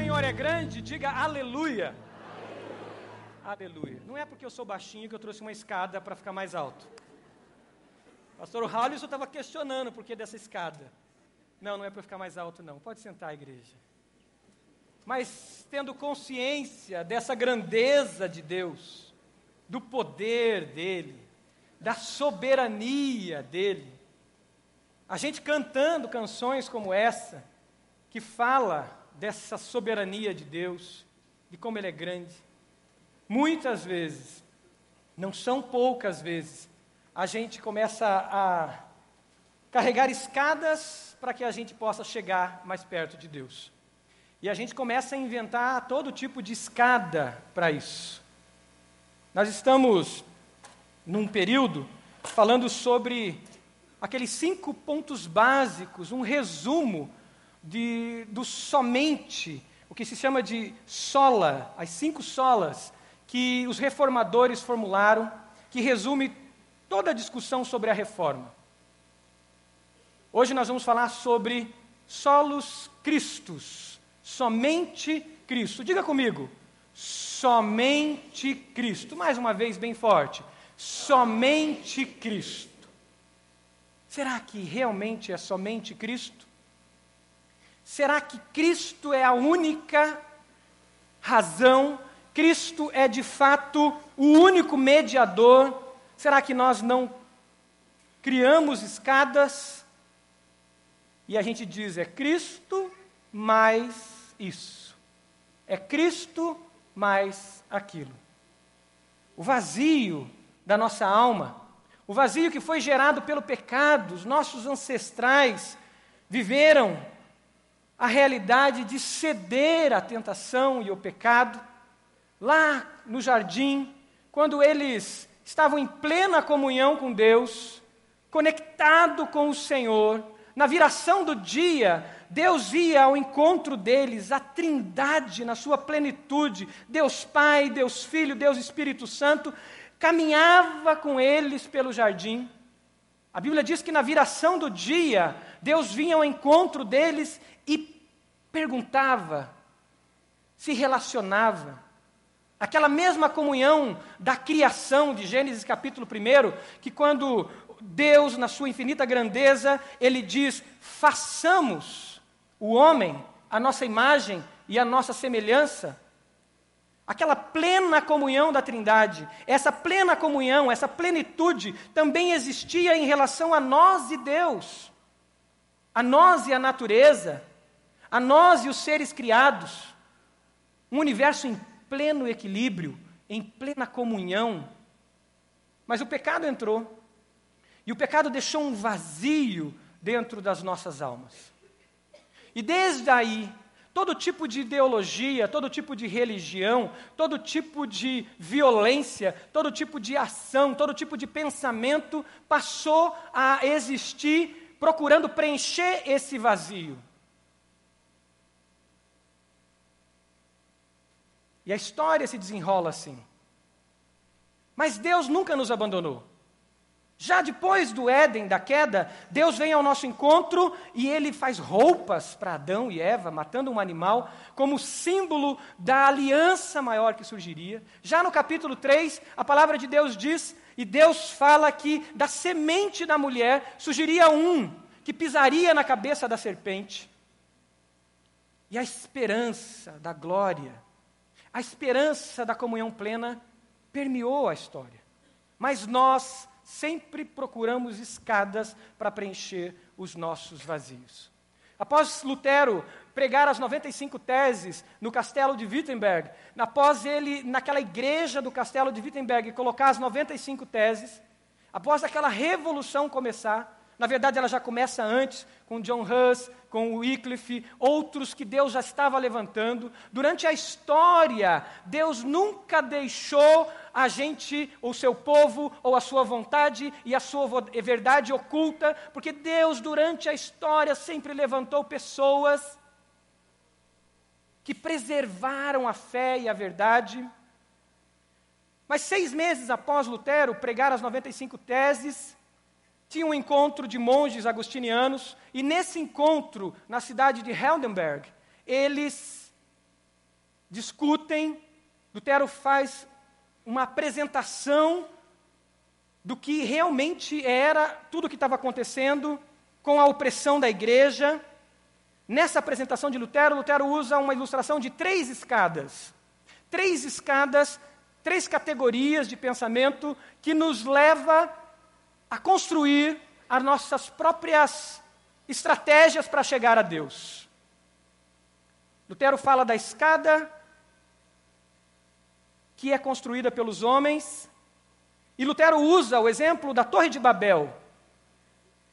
Senhor é grande, diga aleluia. Aleluia. Não é porque eu sou baixinho que eu trouxe uma escada para ficar mais alto. Pastor Hallison estava questionando por que dessa escada. Não, não é para ficar mais alto, não. Pode sentar, igreja. Mas tendo consciência dessa grandeza de Deus, do poder dEle, da soberania dEle, a gente cantando canções como essa, que fala dessa soberania de Deus, de como Ele é grande. Muitas vezes, não são poucas vezes, a gente começa a carregar escadas para que a gente possa chegar mais perto de Deus. E a gente começa a inventar todo tipo de escada para isso. Nós estamos num período falando sobre aqueles cinco pontos básicos, um resumo de, do somente, o que se chama de sola, as cinco solas que os reformadores formularam, que resume toda a discussão sobre a reforma. Hoje nós vamos falar sobre solos Cristos, somente Cristo. Diga comigo, somente Cristo. Mais uma vez, bem forte, somente Cristo. Será que realmente é somente Cristo? Será que Cristo é a única razão? Cristo é de fato o único mediador? Será que nós não criamos escadas e a gente diz é Cristo mais isso? É Cristo mais aquilo. O vazio da nossa alma, o vazio que foi gerado pelo pecado, os nossos ancestrais viveram a realidade de ceder à tentação e ao pecado. Lá no jardim, quando eles estavam em plena comunhão com Deus, conectado com o Senhor, na viração do dia, Deus ia ao encontro deles, a Trindade na sua plenitude, Deus Pai, Deus Filho, Deus Espírito Santo, caminhava com eles pelo jardim. A Bíblia diz que na viração do dia, Deus vinha ao encontro deles e perguntava, se relacionava. Aquela mesma comunhão da criação de Gênesis capítulo 1, que quando Deus, na sua infinita grandeza, ele diz: façamos o homem a nossa imagem e a nossa semelhança. Aquela plena comunhão da Trindade, essa plena comunhão, essa plenitude também existia em relação a nós e Deus, a nós e a natureza, a nós e os seres criados. Um universo em pleno equilíbrio, em plena comunhão. Mas o pecado entrou, e o pecado deixou um vazio dentro das nossas almas. E desde aí, Todo tipo de ideologia, todo tipo de religião, todo tipo de violência, todo tipo de ação, todo tipo de pensamento passou a existir procurando preencher esse vazio. E a história se desenrola assim. Mas Deus nunca nos abandonou. Já depois do Éden, da queda, Deus vem ao nosso encontro e ele faz roupas para Adão e Eva, matando um animal, como símbolo da aliança maior que surgiria. Já no capítulo 3, a palavra de Deus diz, e Deus fala que da semente da mulher surgiria um que pisaria na cabeça da serpente. E a esperança da glória, a esperança da comunhão plena permeou a história. Mas nós sempre procuramos escadas para preencher os nossos vazios. Após Lutero pregar as 95 teses no castelo de Wittenberg, após ele, naquela igreja do castelo de Wittenberg, colocar as 95 teses, após aquela revolução começar, na verdade, ela já começa antes, com John Hus, com Wycliffe, outros que Deus já estava levantando. Durante a história, Deus nunca deixou a gente, o seu povo, ou a sua vontade e a sua verdade oculta, porque Deus, durante a história, sempre levantou pessoas que preservaram a fé e a verdade. Mas seis meses após Lutero pregar as 95 teses, tinha um encontro de monges agostinianos, e nesse encontro, na cidade de Heldenberg, eles discutem, Lutero faz uma apresentação do que realmente era tudo o que estava acontecendo com a opressão da igreja. Nessa apresentação de Lutero, Lutero usa uma ilustração de três escadas. Três escadas, três categorias de pensamento que nos leva a construir as nossas próprias estratégias para chegar a Deus. Lutero fala da escada que é construída pelos homens. E Lutero usa o exemplo da Torre de Babel.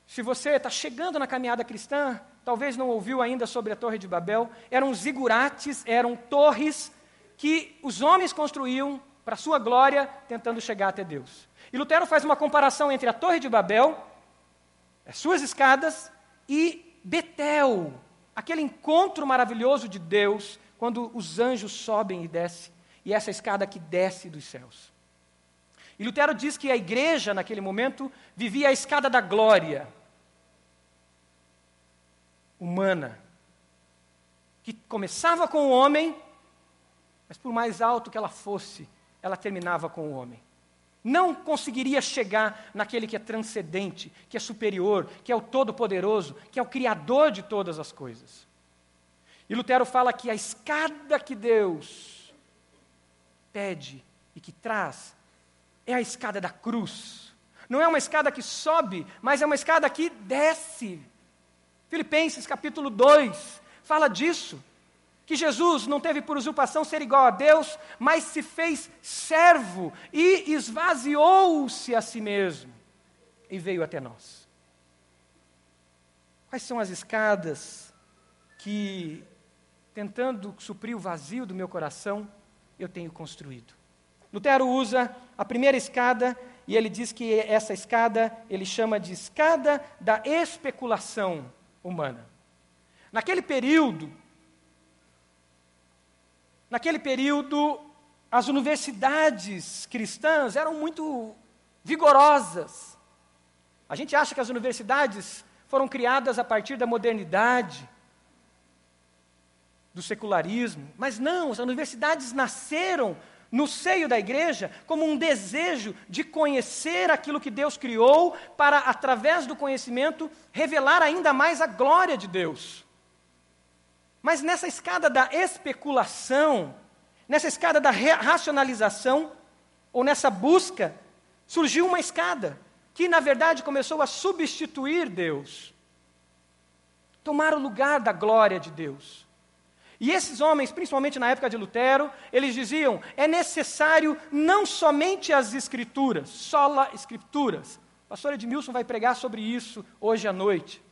Se você está chegando na caminhada cristã, talvez não ouviu ainda sobre a Torre de Babel, eram zigurates, eram torres que os homens construíam para sua glória, tentando chegar até Deus. E Lutero faz uma comparação entre a Torre de Babel, as suas escadas, e Betel, aquele encontro maravilhoso de Deus, quando os anjos sobem e descem e essa escada que desce dos céus. E Lutero diz que a igreja, naquele momento, vivia a escada da glória humana, que começava com o homem, mas por mais alto que ela fosse, ela terminava com o homem. Não conseguiria chegar naquele que é transcendente, que é superior, que é o todo-poderoso, que é o criador de todas as coisas. E Lutero fala que a escada que Deus pede e que traz é a escada da cruz. Não é uma escada que sobe, mas é uma escada que desce. Filipenses capítulo 2 fala disso. Que Jesus não teve por usurpação ser igual a Deus, mas se fez servo e esvaziou-se a si mesmo e veio até nós. Quais são as escadas que, tentando suprir o vazio do meu coração, eu tenho construído. Lutero usa a primeira escada e ele diz que essa escada ele chama de escada da especulação humana. Naquele período, naquele período, as universidades cristãs eram muito vigorosas. A gente acha que as universidades foram criadas a partir da modernidade do secularismo. Mas não, as universidades nasceram no seio da igreja como um desejo de conhecer aquilo que Deus criou, para, através do conhecimento, revelar ainda mais a glória de Deus. Mas nessa escada da especulação, nessa escada da racionalização, ou nessa busca, surgiu uma escada que, na verdade, começou a substituir Deus, tomar o lugar da glória de Deus. E esses homens, principalmente na época de Lutero, eles diziam: é necessário não somente as escrituras, sola escrituras. O pastor Edmilson vai pregar sobre isso hoje à noite.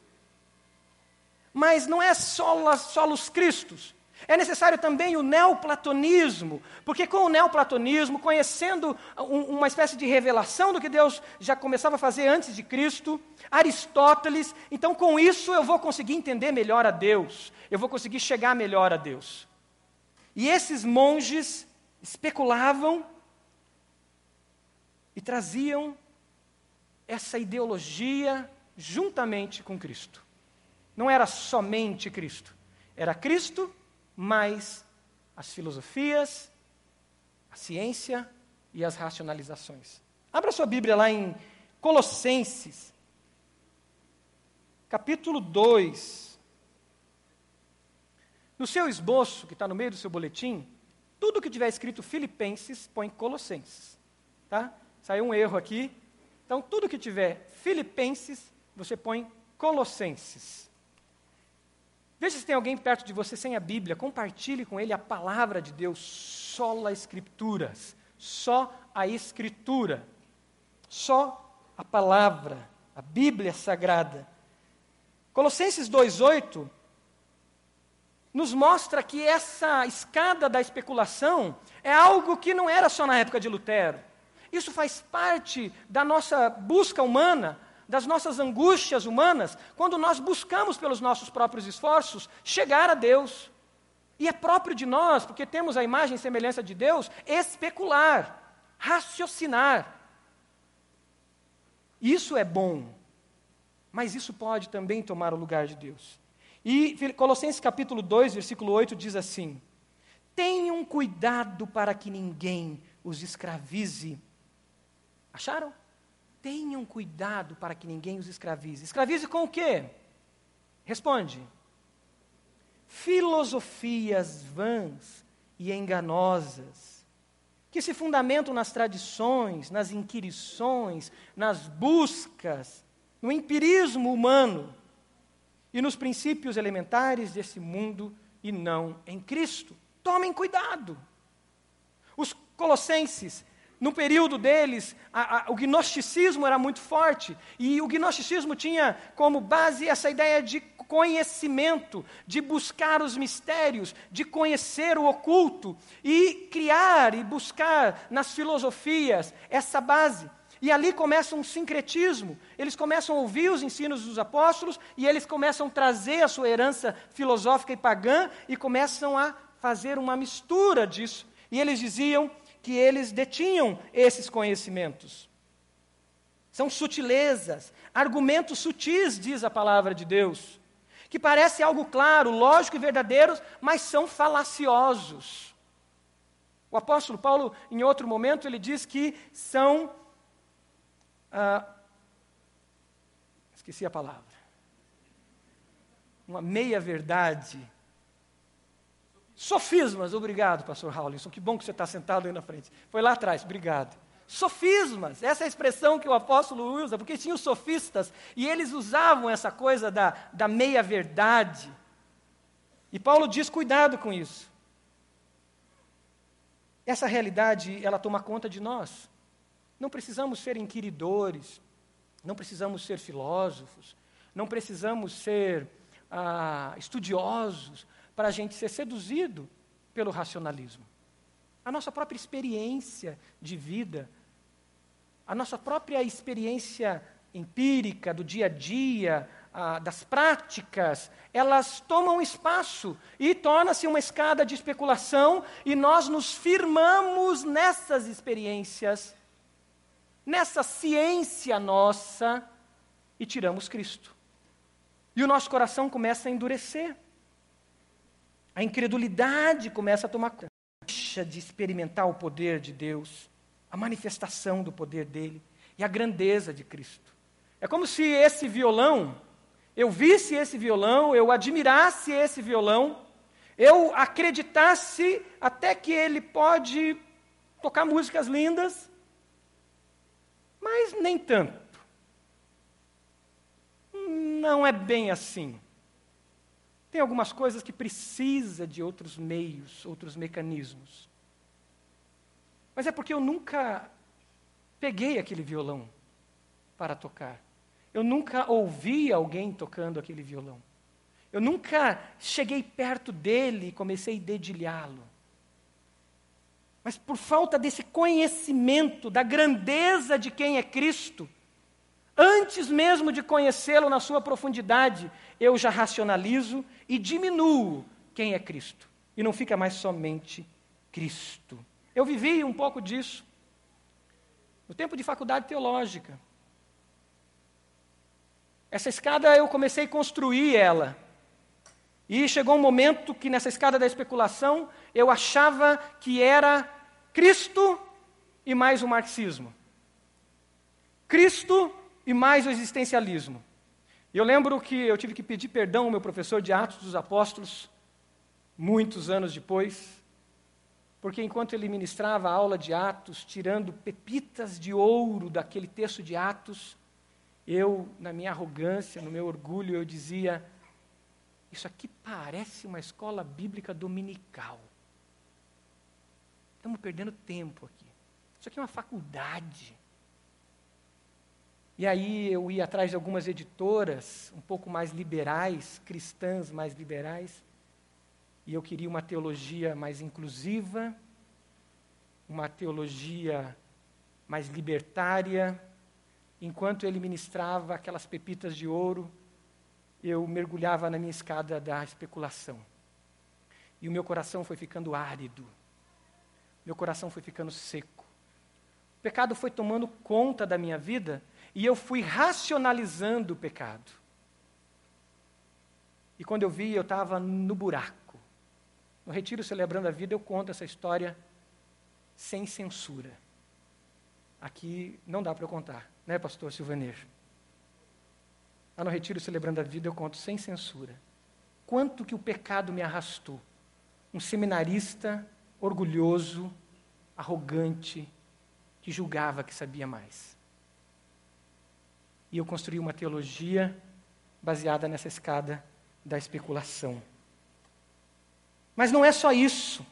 Mas não é sola, solos Cristos, é necessário também o neoplatonismo, porque com o neoplatonismo, conhecendo um, uma espécie de revelação do que Deus já começava a fazer antes de Cristo, Aristóteles, então com isso eu vou conseguir entender melhor a Deus, eu vou conseguir chegar melhor a Deus. E esses monges especulavam e traziam essa ideologia juntamente com Cristo. Não era somente Cristo, era Cristo mais as filosofias, a ciência e as racionalizações. Abra sua Bíblia lá em Colossenses, capítulo 2. No seu esboço, que está no meio do seu boletim, tudo que tiver escrito Filipenses, põe Colossenses. Tá? Saiu um erro aqui. Então, tudo que tiver Filipenses, você põe Colossenses. Veja se tem alguém perto de você sem a Bíblia, compartilhe com ele a palavra de Deus, só as Escrituras, só a Escritura, só a palavra, a Bíblia Sagrada. Colossenses 2,8 nos mostra que essa escada da especulação é algo que não era só na época de Lutero. Isso faz parte da nossa busca humana das nossas angústias humanas, quando nós buscamos pelos nossos próprios esforços chegar a Deus. E é próprio de nós, porque temos a imagem e semelhança de Deus, especular, raciocinar. Isso é bom, mas isso pode também tomar o lugar de Deus. E Colossenses capítulo 2, versículo 8 diz assim: Tenham cuidado para que ninguém os escravize. Acharam? Tenham cuidado para que ninguém os escravize. Escravize com o quê? Responde. Filosofias vãs e enganosas, que se fundamentam nas tradições, nas inquirições, nas buscas, no empirismo humano e nos princípios elementares desse mundo e não em Cristo. Tomem cuidado. Os colossenses, no período deles, a, a, o gnosticismo era muito forte, e o gnosticismo tinha como base essa ideia de conhecimento, de buscar os mistérios, de conhecer o oculto, e criar e buscar nas filosofias essa base. E ali começa um sincretismo. Eles começam a ouvir os ensinos dos apóstolos e eles começam a trazer a sua herança filosófica e pagã e começam a fazer uma mistura disso. E eles diziam que eles detinham esses conhecimentos. São sutilezas, argumentos sutis, diz a palavra de Deus, que parece algo claro, lógico e verdadeiro, mas são falaciosos. O apóstolo Paulo, em outro momento, ele diz que são ah, esqueci a palavra. Uma meia-verdade. Sofismas, obrigado, pastor Haulinson. Que bom que você está sentado aí na frente. Foi lá atrás, obrigado. Sofismas, essa é a expressão que o apóstolo usa, porque tinha os sofistas e eles usavam essa coisa da, da meia-verdade. E Paulo diz: cuidado com isso. Essa realidade, ela toma conta de nós. Não precisamos ser inquiridores, não precisamos ser filósofos, não precisamos ser ah, estudiosos para a gente ser seduzido pelo racionalismo. A nossa própria experiência de vida, a nossa própria experiência empírica do dia a dia, das práticas, elas tomam espaço e torna-se uma escada de especulação e nós nos firmamos nessas experiências nessa ciência nossa e tiramos Cristo. E o nosso coração começa a endurecer. A incredulidade começa a tomar conta. Deixa de experimentar o poder de Deus, a manifestação do poder dele e a grandeza de Cristo. É como se esse violão, eu visse esse violão, eu admirasse esse violão, eu acreditasse até que ele pode tocar músicas lindas, mas nem tanto. Não é bem assim. Tem algumas coisas que precisa de outros meios, outros mecanismos. Mas é porque eu nunca peguei aquele violão para tocar. Eu nunca ouvi alguém tocando aquele violão. Eu nunca cheguei perto dele e comecei a dedilhá-lo mas por falta desse conhecimento da grandeza de quem é Cristo, antes mesmo de conhecê-lo na sua profundidade, eu já racionalizo e diminuo quem é Cristo. E não fica mais somente Cristo. Eu vivi um pouco disso no tempo de faculdade teológica. Essa escada eu comecei a construir ela. E chegou um momento que nessa escada da especulação eu achava que era Cristo e mais o marxismo. Cristo e mais o existencialismo. Eu lembro que eu tive que pedir perdão ao meu professor de Atos dos Apóstolos, muitos anos depois, porque enquanto ele ministrava a aula de Atos, tirando pepitas de ouro daquele texto de Atos, eu, na minha arrogância, no meu orgulho, eu dizia: Isso aqui parece uma escola bíblica dominical. Estamos perdendo tempo aqui. Isso aqui é uma faculdade. E aí eu ia atrás de algumas editoras um pouco mais liberais, cristãs mais liberais, e eu queria uma teologia mais inclusiva, uma teologia mais libertária. Enquanto ele ministrava aquelas pepitas de ouro, eu mergulhava na minha escada da especulação. E o meu coração foi ficando árido meu coração foi ficando seco. O pecado foi tomando conta da minha vida e eu fui racionalizando o pecado. E quando eu vi, eu estava no buraco. No Retiro Celebrando a Vida, eu conto essa história sem censura. Aqui não dá para contar, né, pastor Silvaner? Lá no Retiro Celebrando a Vida, eu conto sem censura. Quanto que o pecado me arrastou. Um seminarista orgulhoso, arrogante, que julgava que sabia mais. E eu construí uma teologia baseada nessa escada da especulação. Mas não é só isso.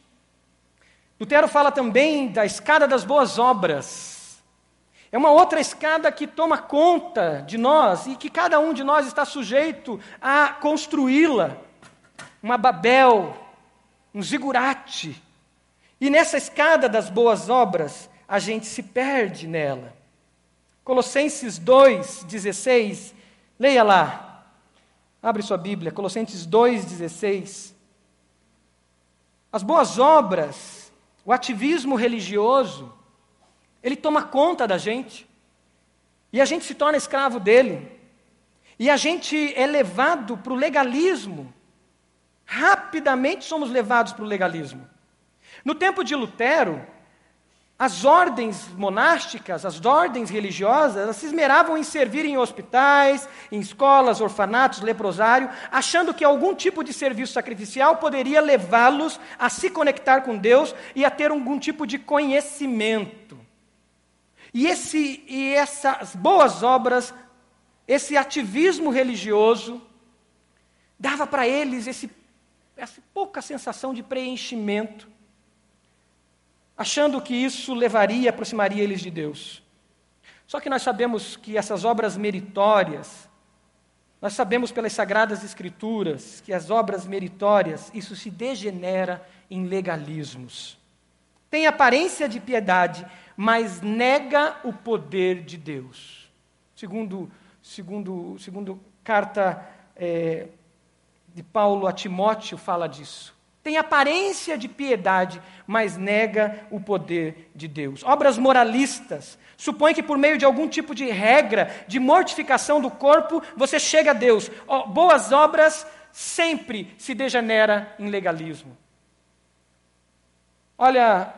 Lutero fala também da escada das boas obras. É uma outra escada que toma conta de nós e que cada um de nós está sujeito a construí-la. Uma Babel, um zigurate. E nessa escada das boas obras, a gente se perde nela. Colossenses 2:16, leia lá. Abre sua Bíblia, Colossenses 2:16. As boas obras, o ativismo religioso, ele toma conta da gente. E a gente se torna escravo dele. E a gente é levado para o legalismo. Rapidamente somos levados para o legalismo. No tempo de Lutero, as ordens monásticas, as ordens religiosas, elas se esmeravam em servir em hospitais, em escolas, orfanatos, leprosário, achando que algum tipo de serviço sacrificial poderia levá-los a se conectar com Deus e a ter algum tipo de conhecimento. E, esse, e essas boas obras, esse ativismo religioso, dava para eles esse, essa pouca sensação de preenchimento achando que isso levaria, aproximaria eles de Deus. Só que nós sabemos que essas obras meritórias, nós sabemos pelas sagradas escrituras que as obras meritórias, isso se degenera em legalismos. Tem aparência de piedade, mas nega o poder de Deus. Segundo, segundo, segundo carta é, de Paulo a Timóteo fala disso tem aparência de piedade, mas nega o poder de Deus. Obras moralistas supõem que por meio de algum tipo de regra de mortificação do corpo você chega a Deus. boas obras sempre se degenera em legalismo. Olha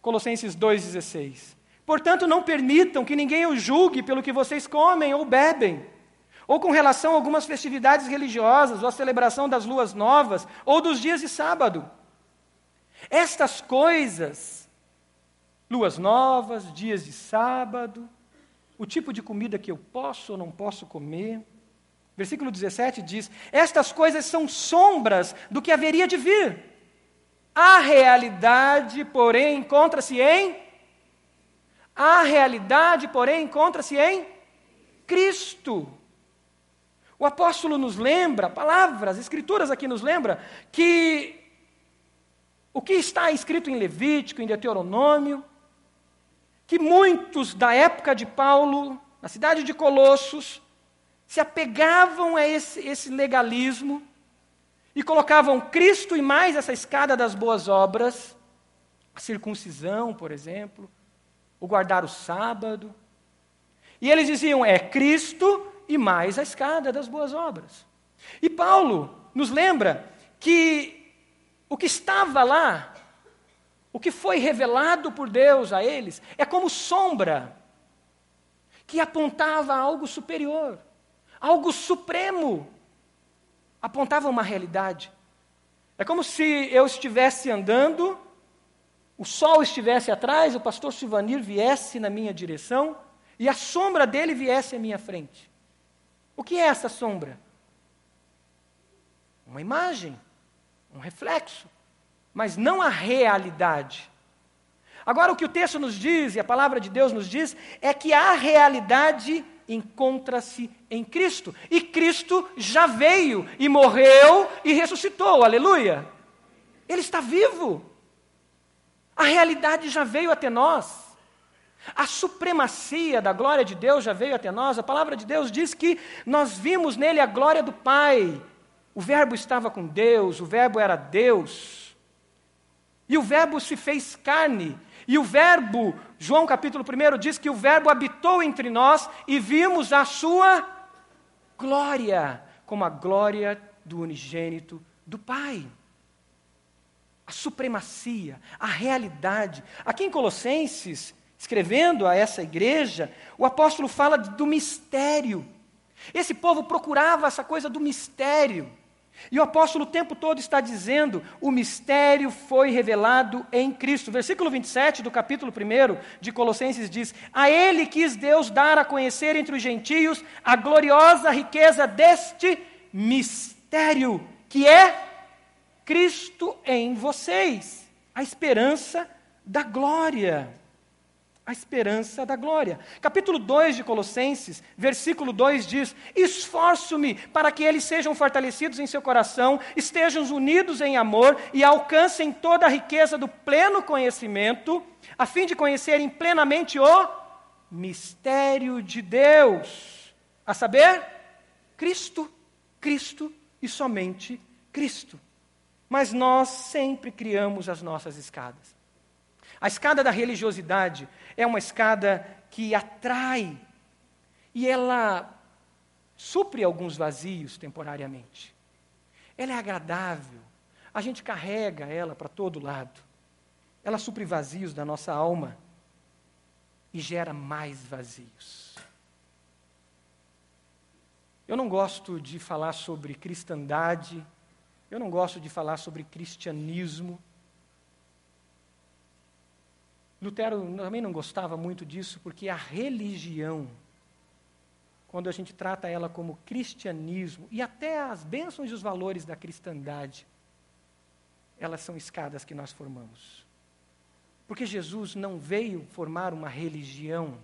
Colossenses 2,16. Portanto, não permitam que ninguém os julgue pelo que vocês comem ou bebem ou com relação a algumas festividades religiosas, ou a celebração das luas novas, ou dos dias de sábado. Estas coisas, luas novas, dias de sábado, o tipo de comida que eu posso ou não posso comer. Versículo 17 diz: Estas coisas são sombras do que haveria de vir. A realidade, porém, encontra-se em. A realidade, porém, encontra-se em Cristo. O apóstolo nos lembra, palavras, escrituras aqui nos lembra, que o que está escrito em Levítico, em Deuteronômio, que muitos da época de Paulo, na cidade de Colossos, se apegavam a esse, esse legalismo e colocavam Cristo e mais essa escada das boas obras, a circuncisão, por exemplo, o guardar o sábado. E eles diziam: é Cristo e mais a escada das boas obras. E Paulo nos lembra que o que estava lá, o que foi revelado por Deus a eles, é como sombra que apontava algo superior, algo supremo, apontava uma realidade. É como se eu estivesse andando, o sol estivesse atrás, o pastor Silvanir viesse na minha direção e a sombra dele viesse à minha frente. O que é essa sombra? Uma imagem, um reflexo, mas não a realidade. Agora, o que o texto nos diz, e a palavra de Deus nos diz, é que a realidade encontra-se em Cristo. E Cristo já veio e morreu e ressuscitou, aleluia. Ele está vivo. A realidade já veio até nós. A supremacia da glória de Deus já veio até nós. A palavra de Deus diz que nós vimos nele a glória do Pai. O Verbo estava com Deus, o Verbo era Deus. E o Verbo se fez carne. E o Verbo, João capítulo 1 diz que o Verbo habitou entre nós e vimos a sua glória, como a glória do unigênito do Pai. a supremacia, a realidade. Aqui em Colossenses, escrevendo a essa igreja, o apóstolo fala do mistério. Esse povo procurava essa coisa do mistério. E o apóstolo o tempo todo está dizendo: o mistério foi revelado em Cristo. Versículo 27 do capítulo 1 de Colossenses diz: A ele quis Deus dar a conhecer entre os gentios a gloriosa riqueza deste mistério, que é Cristo em vocês, a esperança da glória a esperança da glória. Capítulo 2 de Colossenses, versículo 2 diz: Esforço-me para que eles sejam fortalecidos em seu coração, estejam unidos em amor e alcancem toda a riqueza do pleno conhecimento, a fim de conhecerem plenamente o mistério de Deus, a saber, Cristo, Cristo e somente Cristo. Mas nós sempre criamos as nossas escadas. A escada da religiosidade é uma escada que atrai e ela supre alguns vazios temporariamente. Ela é agradável, a gente carrega ela para todo lado. Ela supre vazios da nossa alma e gera mais vazios. Eu não gosto de falar sobre cristandade, eu não gosto de falar sobre cristianismo. Lutero também não gostava muito disso, porque a religião, quando a gente trata ela como cristianismo, e até as bênçãos e os valores da cristandade, elas são escadas que nós formamos. Porque Jesus não veio formar uma religião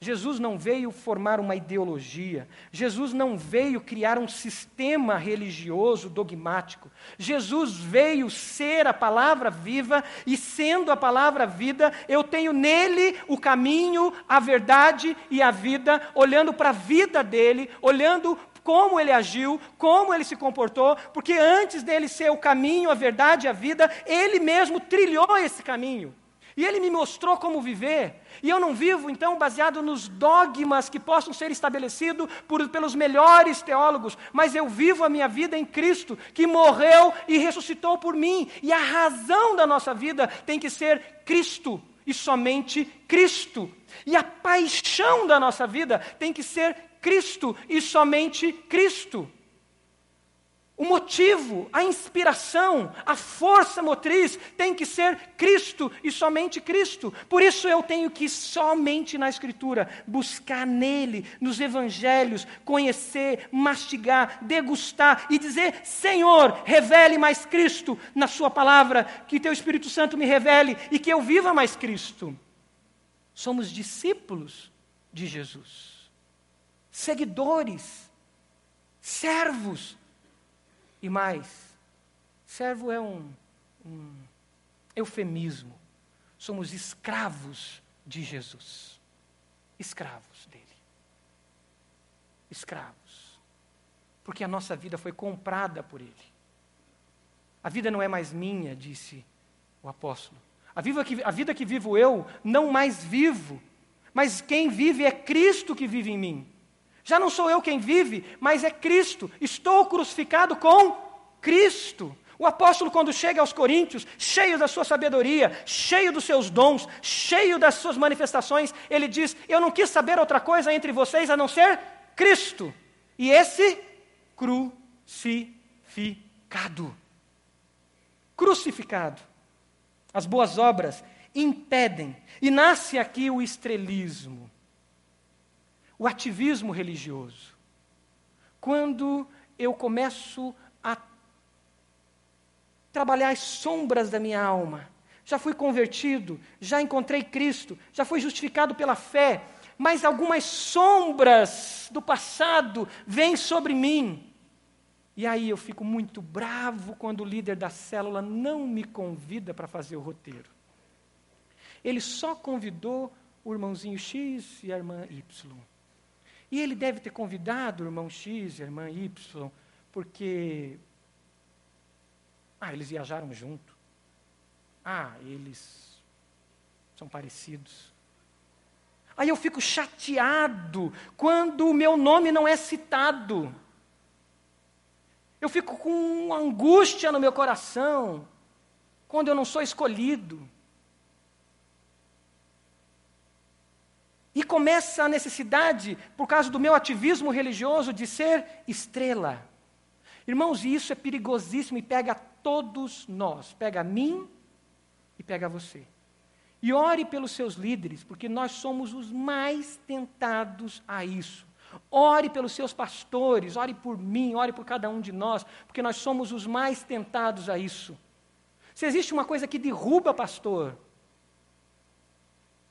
Jesus não veio formar uma ideologia, Jesus não veio criar um sistema religioso dogmático. Jesus veio ser a palavra viva e, sendo a palavra vida, eu tenho nele o caminho, a verdade e a vida, olhando para a vida dele, olhando como ele agiu, como ele se comportou, porque antes dele ser o caminho, a verdade e a vida, ele mesmo trilhou esse caminho. E ele me mostrou como viver. E eu não vivo, então, baseado nos dogmas que possam ser estabelecidos por, pelos melhores teólogos, mas eu vivo a minha vida em Cristo, que morreu e ressuscitou por mim. E a razão da nossa vida tem que ser Cristo e somente Cristo. E a paixão da nossa vida tem que ser Cristo e somente Cristo. O motivo, a inspiração, a força motriz tem que ser Cristo e somente Cristo. Por isso eu tenho que somente na Escritura buscar nele, nos Evangelhos, conhecer, mastigar, degustar e dizer: Senhor, revele mais Cristo na Sua palavra, que Teu Espírito Santo me revele e que eu viva mais Cristo. Somos discípulos de Jesus, seguidores, servos e mais, servo é um, um eufemismo. Somos escravos de Jesus. Escravos dele. Escravos. Porque a nossa vida foi comprada por ele. A vida não é mais minha, disse o apóstolo. A vida, que, a vida que vivo eu, não mais vivo, mas quem vive é Cristo que vive em mim. Já não sou eu quem vive, mas é Cristo. Estou crucificado com Cristo. O apóstolo, quando chega aos Coríntios, cheio da sua sabedoria, cheio dos seus dons, cheio das suas manifestações, ele diz: Eu não quis saber outra coisa entre vocês a não ser Cristo. E esse crucificado. Crucificado. As boas obras impedem. E nasce aqui o estrelismo o ativismo religioso. Quando eu começo a trabalhar as sombras da minha alma, já fui convertido, já encontrei Cristo, já fui justificado pela fé, mas algumas sombras do passado vêm sobre mim. E aí eu fico muito bravo quando o líder da célula não me convida para fazer o roteiro. Ele só convidou o irmãozinho X e a irmã Y. E ele deve ter convidado o irmão X a irmã Y, porque. Ah, eles viajaram junto. Ah, eles são parecidos. Aí eu fico chateado quando o meu nome não é citado. Eu fico com angústia no meu coração. quando eu não sou escolhido. E começa a necessidade, por causa do meu ativismo religioso, de ser estrela. Irmãos, e isso é perigosíssimo e pega todos nós, pega a mim e pega você. E ore pelos seus líderes, porque nós somos os mais tentados a isso. Ore pelos seus pastores, ore por mim, ore por cada um de nós, porque nós somos os mais tentados a isso. Se existe uma coisa que derruba pastor,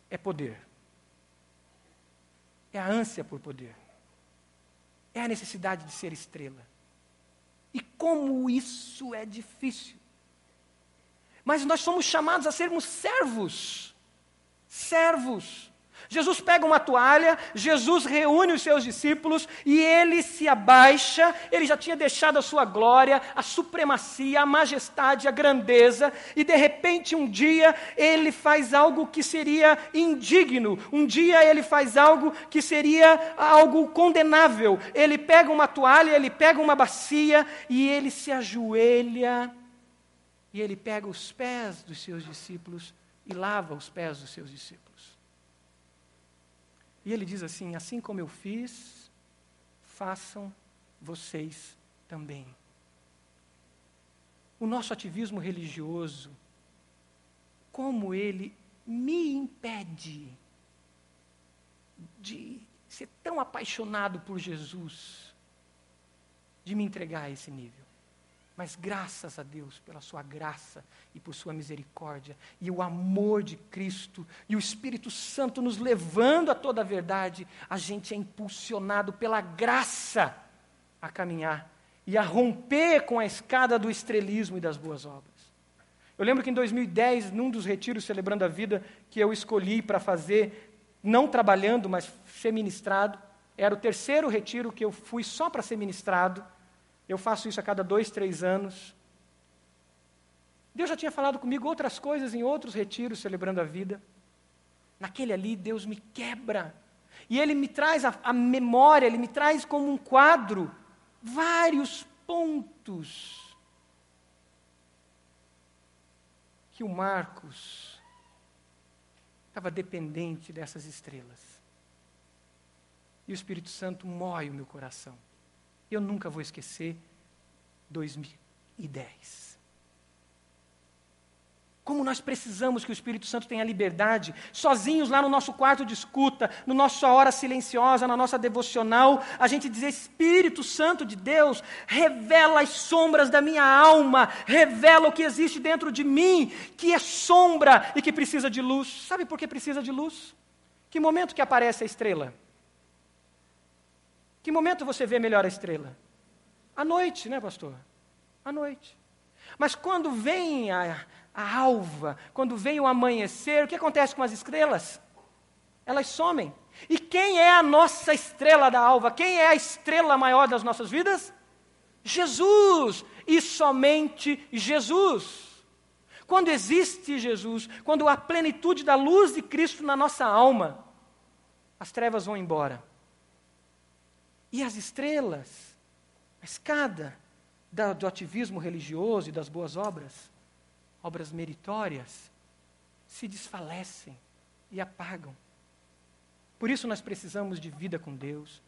é poder. É a ânsia por poder. É a necessidade de ser estrela. E como isso é difícil. Mas nós somos chamados a sermos servos. Servos. Jesus pega uma toalha, Jesus reúne os seus discípulos e ele se abaixa. Ele já tinha deixado a sua glória, a supremacia, a majestade, a grandeza, e de repente um dia ele faz algo que seria indigno. Um dia ele faz algo que seria algo condenável. Ele pega uma toalha, ele pega uma bacia e ele se ajoelha e ele pega os pés dos seus discípulos e lava os pés dos seus discípulos. E ele diz assim: Assim como eu fiz, façam vocês também. O nosso ativismo religioso, como ele me impede de ser tão apaixonado por Jesus, de me entregar a esse nível. Mas graças a Deus pela sua graça e por sua misericórdia e o amor de Cristo e o Espírito Santo nos levando a toda a verdade, a gente é impulsionado pela graça a caminhar e a romper com a escada do estrelismo e das boas obras. Eu lembro que em 2010, num dos retiros celebrando a vida que eu escolhi para fazer, não trabalhando, mas ser ministrado, era o terceiro retiro que eu fui só para ser ministrado. Eu faço isso a cada dois, três anos. Deus já tinha falado comigo outras coisas em outros retiros, celebrando a vida. Naquele ali, Deus me quebra. E Ele me traz a, a memória, Ele me traz como um quadro vários pontos que o Marcos estava dependente dessas estrelas. E o Espírito Santo mói o meu coração. Eu nunca vou esquecer 2010. Como nós precisamos que o Espírito Santo tenha liberdade, sozinhos lá no nosso quarto de escuta, no nossa hora silenciosa, na nossa devocional, a gente dizer: Espírito Santo de Deus, revela as sombras da minha alma, revela o que existe dentro de mim, que é sombra e que precisa de luz. Sabe por que precisa de luz? Que momento que aparece a estrela? Que momento você vê melhor a estrela? À noite, né, pastor? À noite. Mas quando vem a, a alva, quando vem o amanhecer, o que acontece com as estrelas? Elas somem. E quem é a nossa estrela da alva? Quem é a estrela maior das nossas vidas? Jesus! E somente Jesus. Quando existe Jesus, quando há plenitude da luz de Cristo na nossa alma, as trevas vão embora. E as estrelas, a escada da, do ativismo religioso e das boas obras, obras meritórias, se desfalecem e apagam. Por isso nós precisamos de vida com Deus.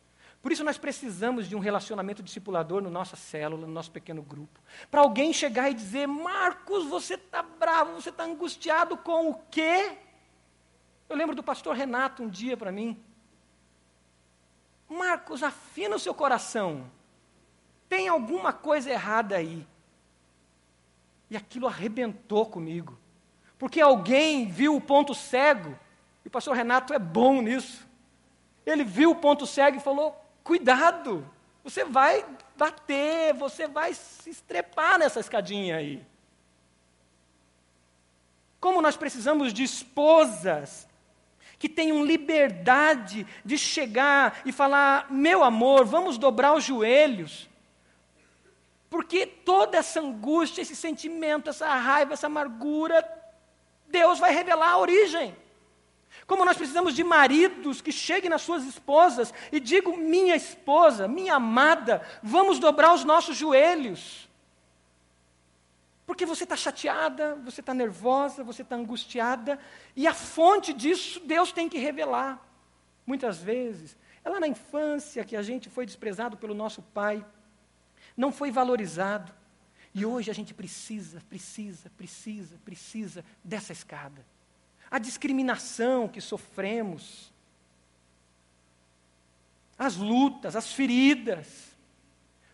Por isso nós precisamos de um relacionamento discipulador no nossa célula, no nosso pequeno grupo. Para alguém chegar e dizer: Marcos, você está bravo, você está angustiado com o quê? Eu lembro do pastor Renato um dia para mim. Marcos, afina o seu coração. Tem alguma coisa errada aí. E aquilo arrebentou comigo. Porque alguém viu o ponto cego. E o pastor Renato é bom nisso. Ele viu o ponto cego e falou: cuidado, você vai bater, você vai se estrepar nessa escadinha aí. Como nós precisamos de esposas que tenham liberdade de chegar e falar: meu amor, vamos dobrar os joelhos. Porque toda essa angústia, esse sentimento, essa raiva, essa amargura, Deus vai revelar a origem. Como nós precisamos de maridos que cheguem nas suas esposas e digam: minha esposa, minha amada, vamos dobrar os nossos joelhos. Porque você está chateada, você está nervosa, você está angustiada, e a fonte disso Deus tem que revelar. Muitas vezes, é lá na infância que a gente foi desprezado pelo nosso pai, não foi valorizado, e hoje a gente precisa, precisa, precisa, precisa dessa escada. A discriminação que sofremos, as lutas, as feridas,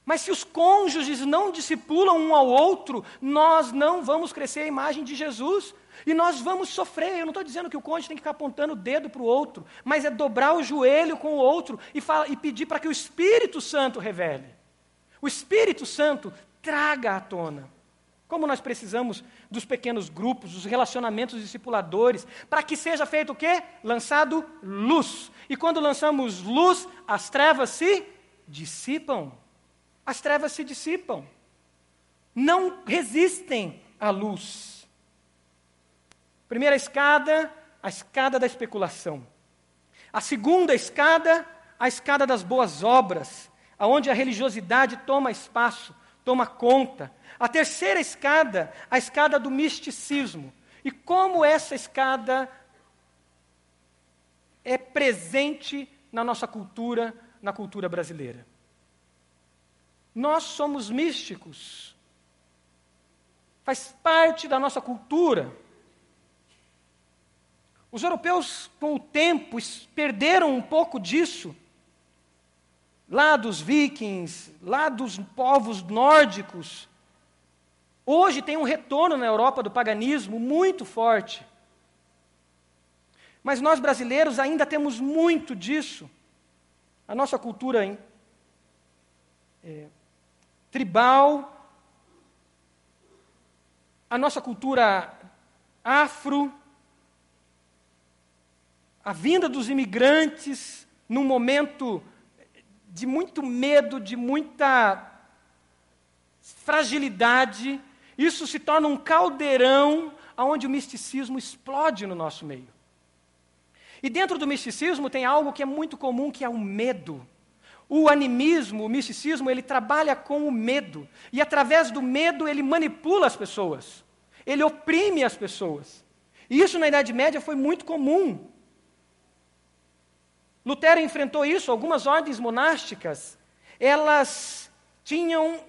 mas se os cônjuges não discipulam um ao outro, nós não vamos crescer a imagem de Jesus. E nós vamos sofrer. Eu não estou dizendo que o cônjuge tem que ficar apontando o dedo para o outro, mas é dobrar o joelho com o outro e, fala, e pedir para que o Espírito Santo revele. O Espírito Santo traga à tona. Como nós precisamos dos pequenos grupos, dos relacionamentos discipuladores, para que seja feito o quê? Lançado luz. E quando lançamos luz, as trevas se dissipam as trevas se dissipam. Não resistem à luz. Primeira escada, a escada da especulação. A segunda escada, a escada das boas obras, aonde a religiosidade toma espaço, toma conta. A terceira escada, a escada do misticismo. E como essa escada é presente na nossa cultura, na cultura brasileira. Nós somos místicos. Faz parte da nossa cultura. Os europeus, com o tempo, perderam um pouco disso. Lá dos vikings, lá dos povos nórdicos. Hoje tem um retorno na Europa do paganismo muito forte. Mas nós brasileiros ainda temos muito disso. A nossa cultura é, tribal, a nossa cultura afro, a vinda dos imigrantes num momento de muito medo, de muita fragilidade, isso se torna um caldeirão onde o misticismo explode no nosso meio. E dentro do misticismo tem algo que é muito comum, que é o medo. O animismo, o misticismo, ele trabalha com o medo. E através do medo ele manipula as pessoas. Ele oprime as pessoas. E isso na Idade Média foi muito comum. Lutero enfrentou isso, algumas ordens monásticas, elas tinham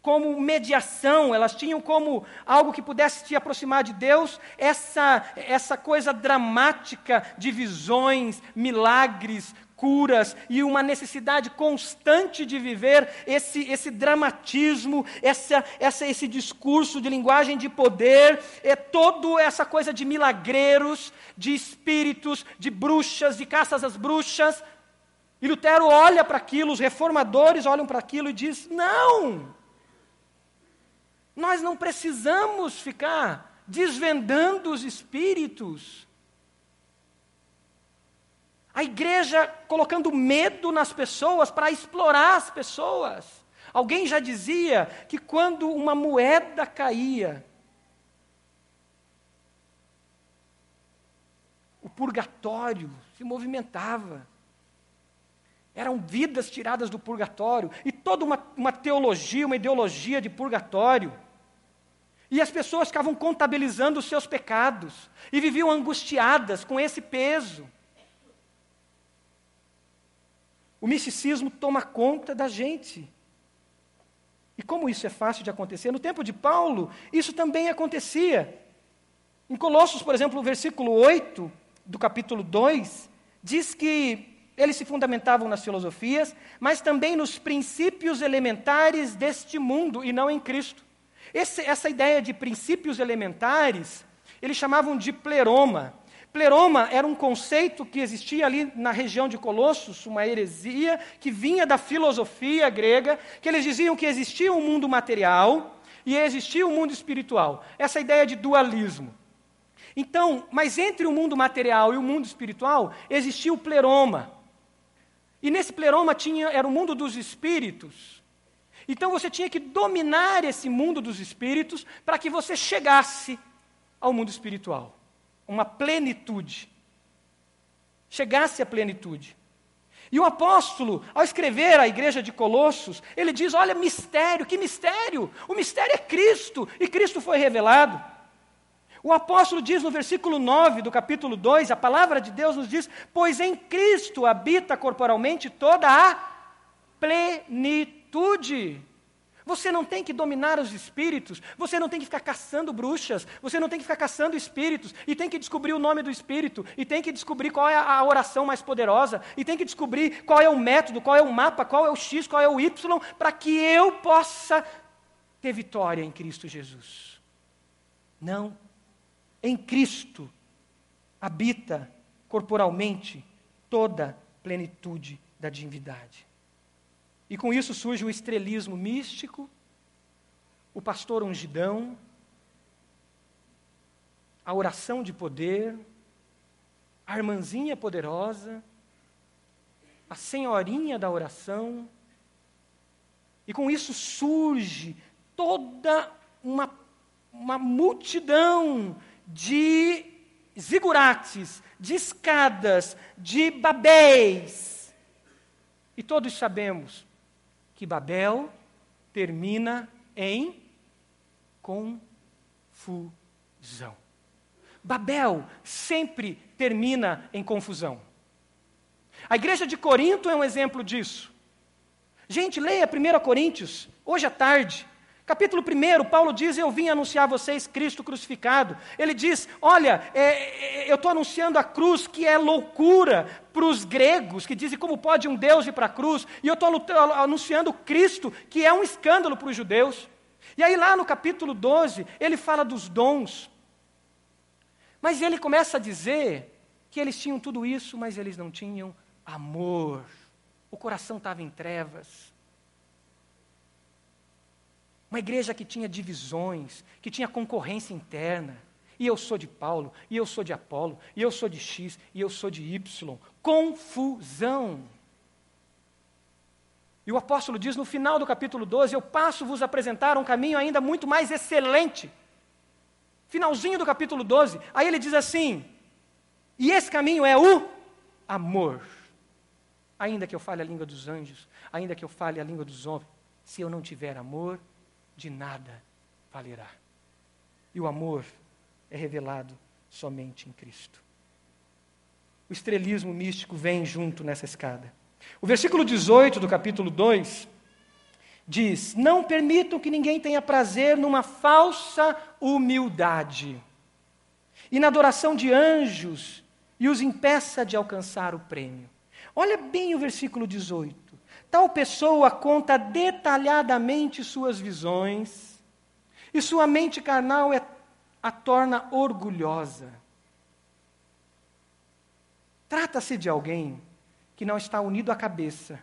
como mediação, elas tinham como algo que pudesse te aproximar de Deus, essa, essa coisa dramática de visões, milagres, curas e uma necessidade constante de viver esse, esse dramatismo, essa, essa, esse discurso de linguagem de poder, é toda essa coisa de milagreiros, de espíritos, de bruxas, de caças às bruxas. E Lutero olha para aquilo, os reformadores olham para aquilo e diz: não! Nós não precisamos ficar desvendando os espíritos. A igreja colocando medo nas pessoas para explorar as pessoas. Alguém já dizia que quando uma moeda caía, o purgatório se movimentava. Eram vidas tiradas do purgatório e toda uma, uma teologia, uma ideologia de purgatório. E as pessoas ficavam contabilizando os seus pecados e viviam angustiadas com esse peso. O misticismo toma conta da gente. E como isso é fácil de acontecer? No tempo de Paulo, isso também acontecia. Em Colossos, por exemplo, o versículo 8 do capítulo 2, diz que eles se fundamentavam nas filosofias, mas também nos princípios elementares deste mundo e não em Cristo. Esse, essa ideia de princípios elementares, eles chamavam de pleroma. Pleroma era um conceito que existia ali na região de Colossos, uma heresia que vinha da filosofia grega, que eles diziam que existia um mundo material e existia um mundo espiritual. Essa ideia de dualismo. Então, mas entre o mundo material e o mundo espiritual existia o pleroma. E nesse pleroma tinha era o mundo dos espíritos. Então você tinha que dominar esse mundo dos espíritos para que você chegasse ao mundo espiritual uma plenitude. Chegasse à plenitude. E o apóstolo, ao escrever à igreja de Colossos, ele diz: Olha, mistério, que mistério! O mistério é Cristo, e Cristo foi revelado. O apóstolo diz no versículo 9 do capítulo 2, a palavra de Deus nos diz: Pois em Cristo habita corporalmente toda a plenitude. Você não tem que dominar os espíritos, você não tem que ficar caçando bruxas, você não tem que ficar caçando espíritos, e tem que descobrir o nome do espírito, e tem que descobrir qual é a oração mais poderosa, e tem que descobrir qual é o método, qual é o mapa, qual é o X, qual é o Y, para que eu possa ter vitória em Cristo Jesus. Não. Em Cristo habita corporalmente toda a plenitude da divindade. E com isso surge o estrelismo místico, o pastor ungidão, a oração de poder, a irmãzinha poderosa, a senhorinha da oração. E com isso surge toda uma, uma multidão de zigurates, de escadas, de babéis. E todos sabemos que Babel termina em confusão. Babel sempre termina em confusão. A igreja de Corinto é um exemplo disso. Gente, leia 1 Coríntios, hoje à tarde. Capítulo 1, Paulo diz: Eu vim anunciar a vocês Cristo crucificado. Ele diz: Olha, é, é, eu estou anunciando a cruz que é loucura para os gregos, que dizem como pode um Deus ir para a cruz, e eu estou anunciando Cristo, que é um escândalo para os judeus. E aí, lá no capítulo 12, ele fala dos dons. Mas ele começa a dizer que eles tinham tudo isso, mas eles não tinham amor. O coração estava em trevas. Uma igreja que tinha divisões, que tinha concorrência interna. E eu sou de Paulo, e eu sou de Apolo, e eu sou de X, e eu sou de Y. Confusão. E o apóstolo diz no final do capítulo 12: Eu passo vos apresentar um caminho ainda muito mais excelente. Finalzinho do capítulo 12. Aí ele diz assim: E esse caminho é o amor. Ainda que eu fale a língua dos anjos, ainda que eu fale a língua dos homens, se eu não tiver amor, de nada valerá. E o amor é revelado somente em Cristo. O estrelismo místico vem junto nessa escada. O versículo 18 do capítulo 2 diz: Não permitam que ninguém tenha prazer numa falsa humildade e na adoração de anjos e os impeça de alcançar o prêmio. Olha bem o versículo 18. Tal pessoa conta detalhadamente suas visões, e sua mente carnal é, a torna orgulhosa. Trata-se de alguém que não está unido à cabeça,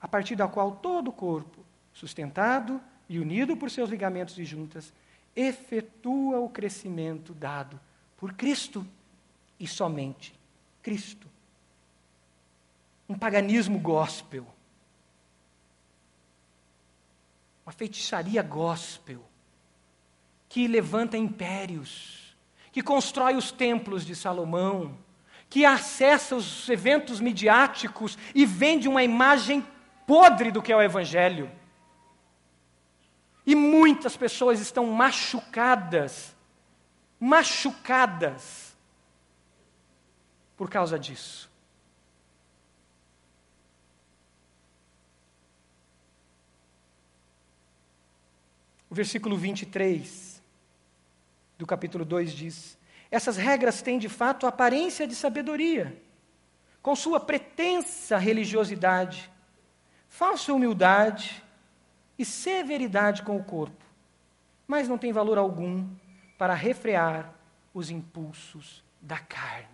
a partir da qual todo o corpo, sustentado e unido por seus ligamentos e juntas, efetua o crescimento dado por Cristo e somente Cristo. Um paganismo gospel uma feitiçaria gospel, que levanta impérios, que constrói os templos de Salomão, que acessa os eventos midiáticos e vende uma imagem podre do que é o Evangelho. E muitas pessoas estão machucadas, machucadas, por causa disso. O versículo 23 do capítulo 2 diz: Essas regras têm de fato aparência de sabedoria, com sua pretensa religiosidade, falsa humildade e severidade com o corpo, mas não tem valor algum para refrear os impulsos da carne.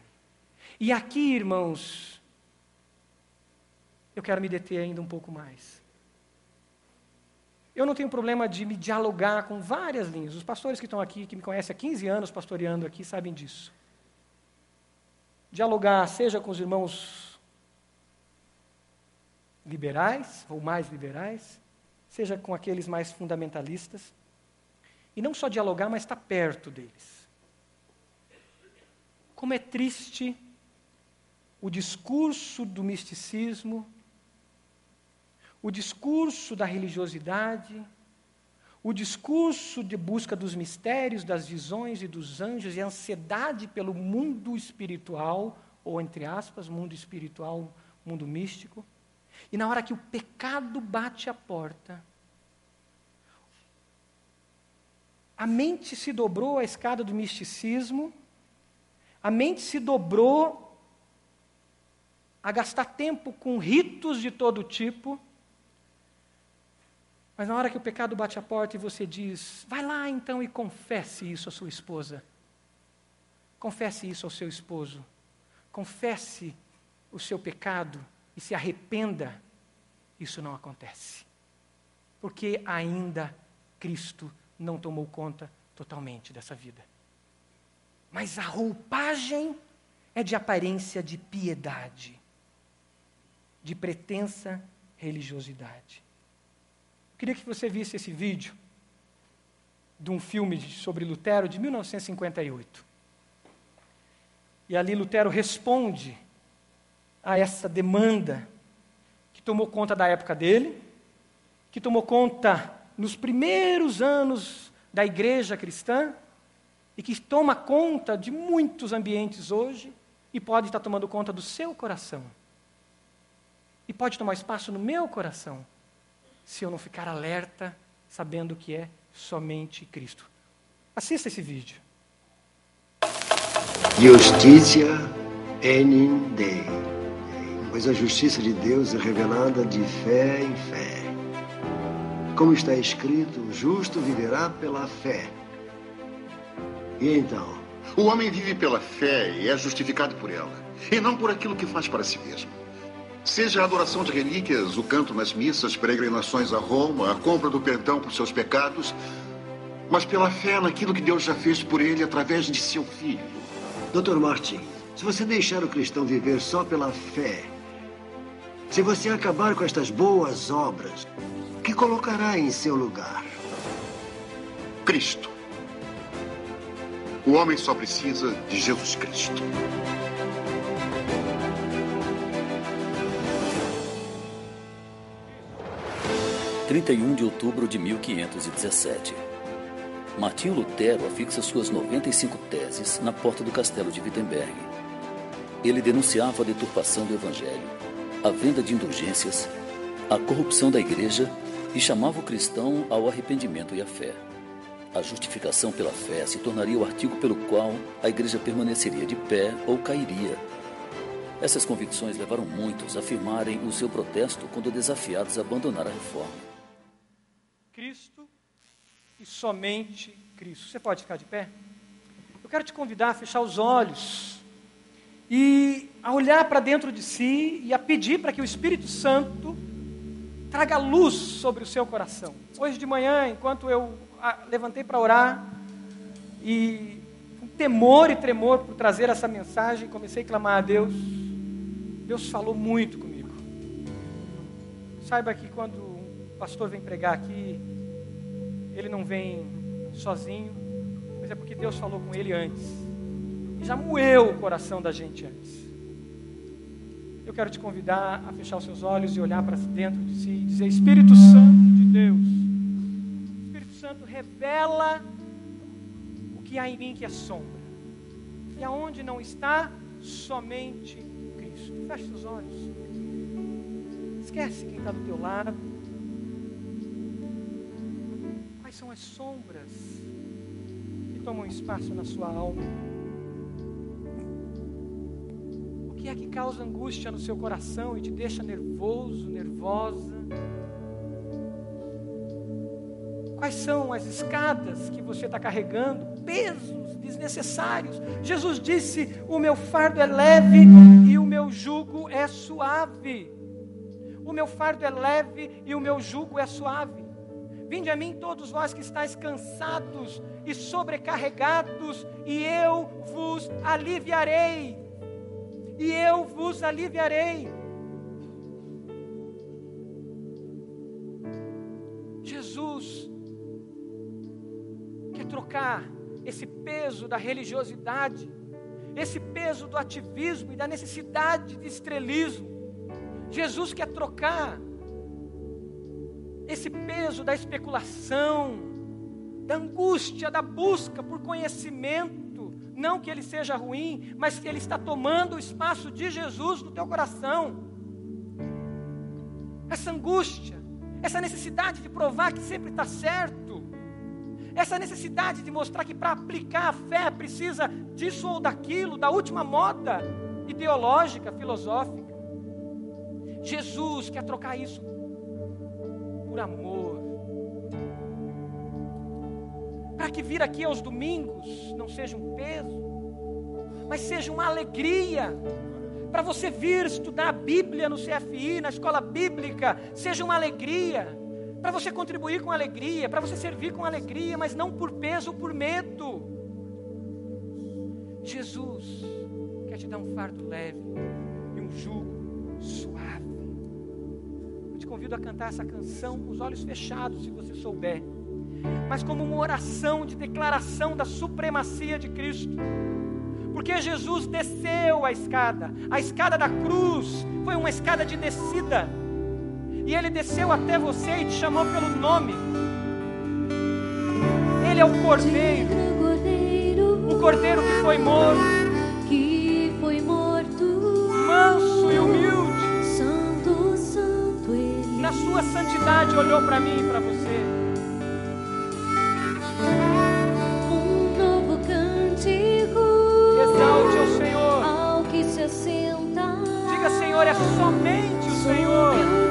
E aqui, irmãos, eu quero me deter ainda um pouco mais. Eu não tenho problema de me dialogar com várias linhas. Os pastores que estão aqui, que me conhecem há 15 anos pastoreando aqui, sabem disso. Dialogar, seja com os irmãos liberais, ou mais liberais, seja com aqueles mais fundamentalistas. E não só dialogar, mas estar perto deles. Como é triste o discurso do misticismo, o discurso da religiosidade, o discurso de busca dos mistérios, das visões e dos anjos e a ansiedade pelo mundo espiritual, ou entre aspas, mundo espiritual, mundo místico. E na hora que o pecado bate a porta, a mente se dobrou à escada do misticismo, a mente se dobrou a gastar tempo com ritos de todo tipo, mas na hora que o pecado bate a porta e você diz, vai lá então e confesse isso à sua esposa. Confesse isso ao seu esposo. Confesse o seu pecado e se arrependa. Isso não acontece. Porque ainda Cristo não tomou conta totalmente dessa vida. Mas a roupagem é de aparência de piedade, de pretensa religiosidade. Queria que você visse esse vídeo de um filme sobre Lutero de 1958. E ali Lutero responde a essa demanda que tomou conta da época dele, que tomou conta nos primeiros anos da igreja cristã e que toma conta de muitos ambientes hoje e pode estar tomando conta do seu coração. E pode tomar espaço no meu coração se eu não ficar alerta, sabendo que é somente Cristo. Assista esse vídeo. Justiça enim Dei, pois a justiça de Deus é revelada de fé em fé. Como está escrito, o justo viverá pela fé. E então? O homem vive pela fé e é justificado por ela, e não por aquilo que faz para si mesmo. Seja a adoração de relíquias, o canto nas missas, peregrinações a Roma, a compra do perdão por seus pecados, mas pela fé naquilo que Deus já fez por ele através de seu filho. Dr. Martin, se você deixar o cristão viver só pela fé, se você acabar com estas boas obras, o que colocará em seu lugar? Cristo. O homem só precisa de Jesus Cristo. 31 de outubro de 1517. Martinho Lutero afixa suas 95 teses na porta do castelo de Wittenberg. Ele denunciava a deturpação do evangelho, a venda de indulgências, a corrupção da igreja e chamava o cristão ao arrependimento e à fé. A justificação pela fé se tornaria o artigo pelo qual a igreja permaneceria de pé ou cairia. Essas convicções levaram muitos a afirmarem o seu protesto quando desafiados a abandonar a reforma. Cristo e somente Cristo. Você pode ficar de pé? Eu quero te convidar a fechar os olhos e a olhar para dentro de si e a pedir para que o Espírito Santo traga luz sobre o seu coração. Hoje de manhã, enquanto eu levantei para orar e com temor e tremor por trazer essa mensagem, comecei a clamar a Deus. Deus falou muito comigo. Saiba que quando pastor vem pregar aqui, ele não vem sozinho, mas é porque Deus falou com ele antes. E já moeu o coração da gente antes. Eu quero te convidar a fechar os seus olhos e olhar para dentro de si e dizer: Espírito Santo de Deus, Espírito Santo revela o que há em mim que é sombra. E aonde não está, somente Cristo. Feche os olhos. Esquece quem está do teu lado. São as sombras que tomam espaço na sua alma? O que é que causa angústia no seu coração e te deixa nervoso, nervosa? Quais são as escadas que você está carregando? Pesos desnecessários. Jesus disse: O meu fardo é leve e o meu jugo é suave. O meu fardo é leve e o meu jugo é suave. Vinde a mim todos vós que estáis cansados e sobrecarregados, e eu vos aliviarei. E eu vos aliviarei. Jesus quer trocar esse peso da religiosidade esse peso do ativismo e da necessidade de estrelismo. Jesus quer trocar esse peso da especulação, da angústia, da busca por conhecimento. Não que ele seja ruim, mas que ele está tomando o espaço de Jesus no teu coração. Essa angústia, essa necessidade de provar que sempre está certo, essa necessidade de mostrar que para aplicar a fé precisa disso ou daquilo, da última moda ideológica, filosófica. Jesus quer trocar isso por amor. Para que vir aqui aos domingos não seja um peso, mas seja uma alegria. Para você vir estudar a Bíblia no CFI, na escola bíblica, seja uma alegria. Para você contribuir com alegria, para você servir com alegria, mas não por peso ou por medo. Jesus quer te dar um fardo leve e um jugo suave te convido a cantar essa canção com os olhos fechados, se você souber, mas como uma oração de declaração da supremacia de Cristo. Porque Jesus desceu a escada, a escada da cruz foi uma escada de descida, e Ele desceu até você e te chamou pelo nome. Ele é o Cordeiro, o Cordeiro. Que foi morto, manso e humilde sua santidade olhou para mim e para você. Um novo cântico. Exalte ao Senhor. Ao que se assenta. Diga, Senhor, é somente o Senhor.